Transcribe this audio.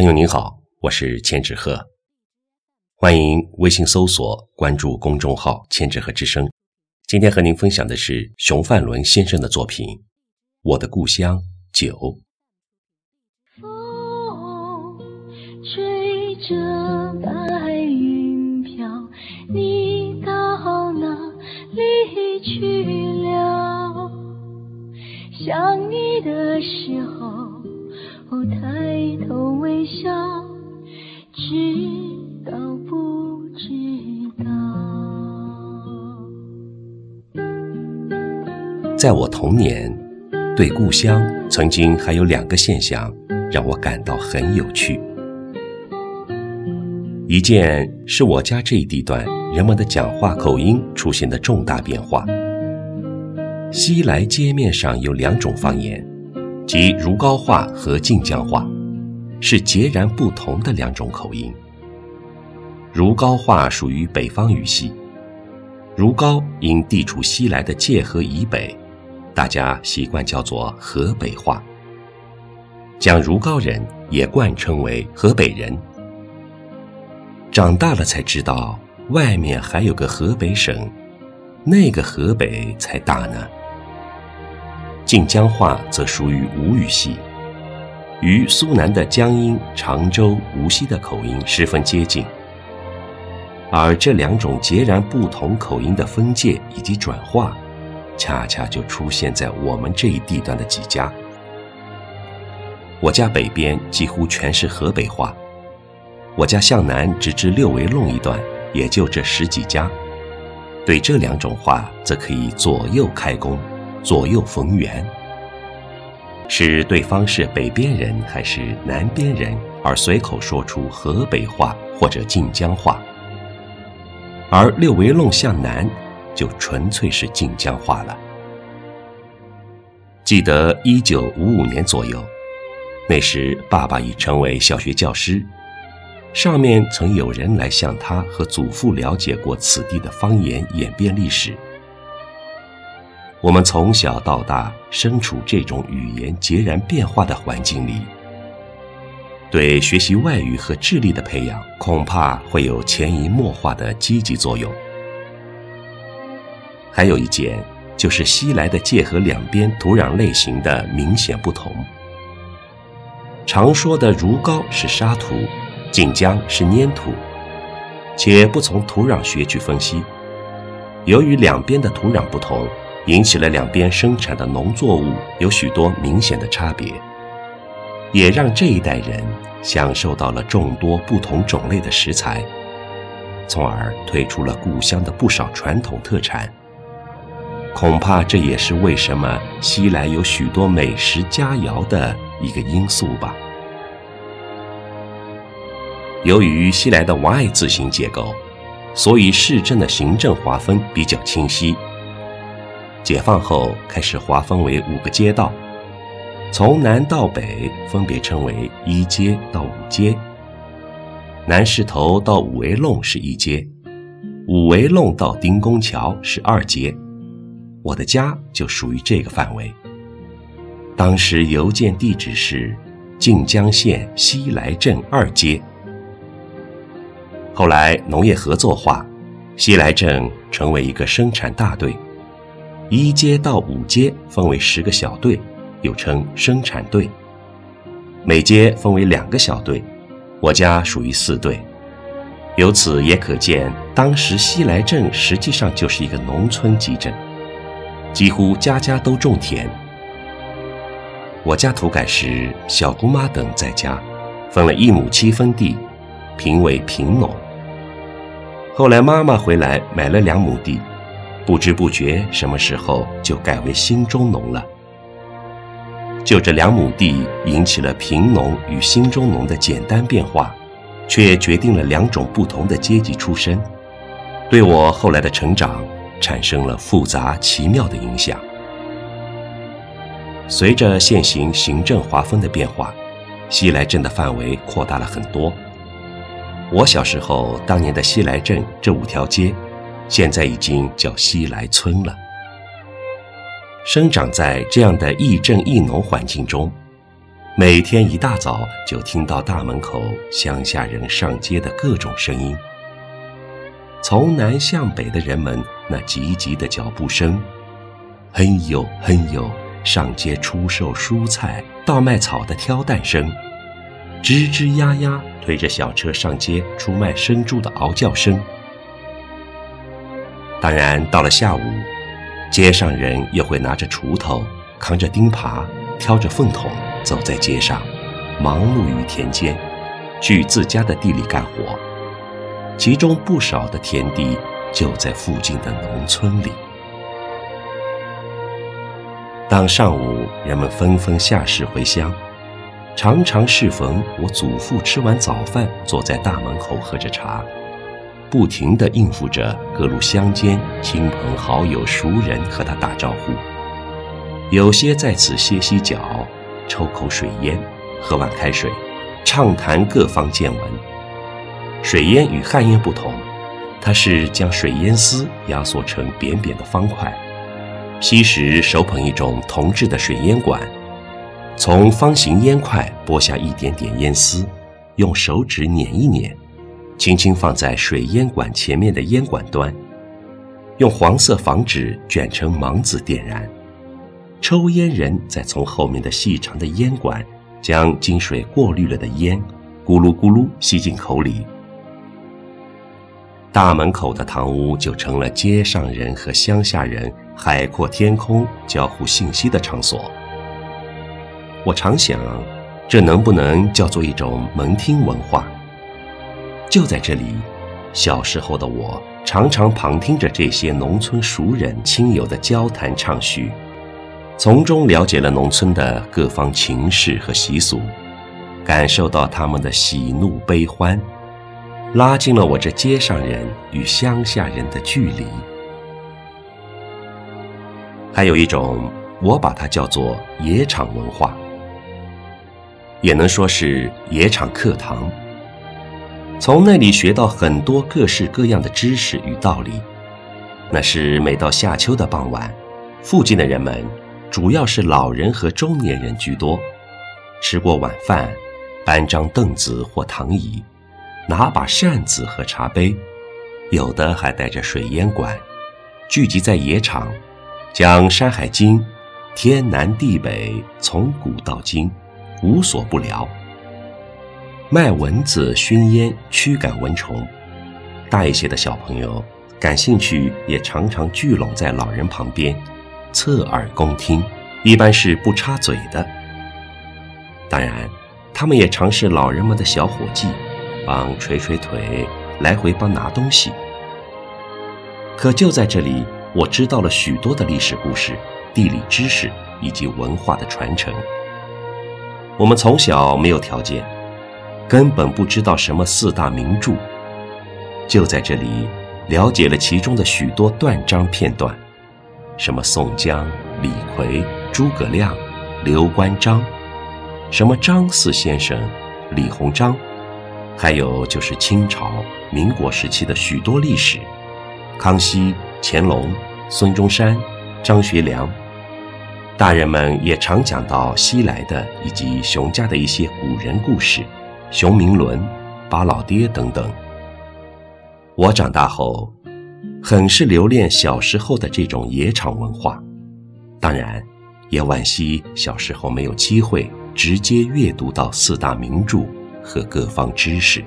朋友您好，我是千纸鹤，欢迎微信搜索关注公众号“千纸鹤之声”。今天和您分享的是熊范伦先生的作品《我的故乡九》。在我童年，对故乡曾经还有两个现象让我感到很有趣。一件是我家这一地段人们的讲话口音出现的重大变化。西来街面上有两种方言。即如皋话和晋江话，是截然不同的两种口音。如皋话属于北方语系，如皋因地处西来的界河以北，大家习惯叫做河北话，将如皋人也惯称为河北人。长大了才知道，外面还有个河北省，那个河北才大呢。晋江话则属于吴语系，与苏南的江阴、常州、无锡的口音十分接近。而这两种截然不同口音的分界以及转化，恰恰就出现在我们这一地段的几家。我家北边几乎全是河北话，我家向南直至六维弄一段，也就这十几家。对这两种话，则可以左右开弓。左右逢源，是对方是北边人还是南边人，而随口说出河北话或者晋江话；而六维弄向南，就纯粹是晋江话了。记得一九五五年左右，那时爸爸已成为小学教师，上面曾有人来向他和祖父了解过此地的方言演变历史。我们从小到大身处这种语言截然变化的环境里，对学习外语和智力的培养恐怕会有潜移默化的积极作用。还有一件，就是西来的界河两边土壤类型的明显不同。常说的如皋是沙土，晋江是粘土，且不从土壤学去分析，由于两边的土壤不同。引起了两边生产的农作物有许多明显的差别，也让这一代人享受到了众多不同种类的食材，从而推出了故乡的不少传统特产。恐怕这也是为什么西来有许多美食佳肴的一个因素吧。由于西来的 Y 字形结构，所以市镇的行政划分比较清晰。解放后开始划分为五个街道，从南到北分别称为一街到五街。南市头到五维弄是一街，五维弄到丁公桥是二街。我的家就属于这个范围。当时邮件地址是晋江县西来镇二街。后来农业合作化，西来镇成为一个生产大队。一街到五街分为十个小队，又称生产队。每街分为两个小队，我家属于四队。由此也可见，当时西来镇实际上就是一个农村集镇，几乎家家都种田。我家土改时，小姑妈等在家，分了一亩七分地，评为贫农。后来妈妈回来买了两亩地。不知不觉，什么时候就改为新中农了？就这两亩地，引起了贫农与新中农的简单变化，却决定了两种不同的阶级出身，对我后来的成长产生了复杂奇妙的影响。随着现行行政划分的变化，西来镇的范围扩大了很多。我小时候，当年的西来镇这五条街。现在已经叫西来村了。生长在这样的亦镇亦农环境中，每天一大早就听到大门口乡下人上街的各种声音，从南向北的人们那急急的脚步声，嘿呦嘿呦，上街出售蔬菜、倒卖草的挑担声，吱吱呀呀推着小车上街出卖生猪的嗷叫声。当然，到了下午，街上人又会拿着锄头，扛着钉耙，挑着粪桶。走在街上，忙碌于田间，去自家的地里干活。其中不少的田地就在附近的农村里。当上午人们纷纷下市回乡，常常适逢我祖父吃完早饭，坐在大门口喝着茶，不停地应付着各路乡间亲朋好友、熟人和他打招呼。有些在此歇息脚。抽口水烟，喝碗开水，畅谈各方见闻。水烟与旱烟不同，它是将水烟丝压缩成扁扁的方块，吸时手捧一种铜制的水烟管，从方形烟块剥下一点点烟丝，用手指捻一捻，轻轻放在水烟管前面的烟管端，用黄色仿纸卷成芒子点燃。抽烟人再从后面的细长的烟管，将经水过滤了的烟，咕噜咕噜吸进口里。大门口的堂屋就成了街上人和乡下人海阔天空交互信息的场所。我常想，这能不能叫做一种门听文化？就在这里，小时候的我常常旁听着这些农村熟人亲友的交谈畅叙。从中了解了农村的各方情事和习俗，感受到他们的喜怒悲欢，拉近了我这街上人与乡下人的距离。还有一种，我把它叫做野场文化，也能说是野场课堂。从那里学到很多各式各样的知识与道理。那是每到夏秋的傍晚，附近的人们。主要是老人和中年人居多，吃过晚饭，搬张凳子或躺椅，拿把扇子和茶杯，有的还带着水烟管，聚集在野场，讲《山海经》，天南地北，从古到今，无所不聊。卖蚊子熏烟，驱赶蚊虫。大一些的小朋友感兴趣，也常常聚拢在老人旁边。侧耳恭听，一般是不插嘴的。当然，他们也常是老人们的小伙计，帮捶捶腿，来回帮拿东西。可就在这里，我知道了许多的历史故事、地理知识以及文化的传承。我们从小没有条件，根本不知道什么四大名著，就在这里了解了其中的许多断章片段。什么宋江、李逵、诸葛亮、刘关张，什么张四先生、李鸿章，还有就是清朝、民国时期的许多历史，康熙、乾隆、孙中山、张学良。大人们也常讲到西来的以及熊家的一些古人故事，熊明伦、巴老爹等等。我长大后。很是留恋小时候的这种野场文化，当然，也惋惜小时候没有机会直接阅读到四大名著和各方知识。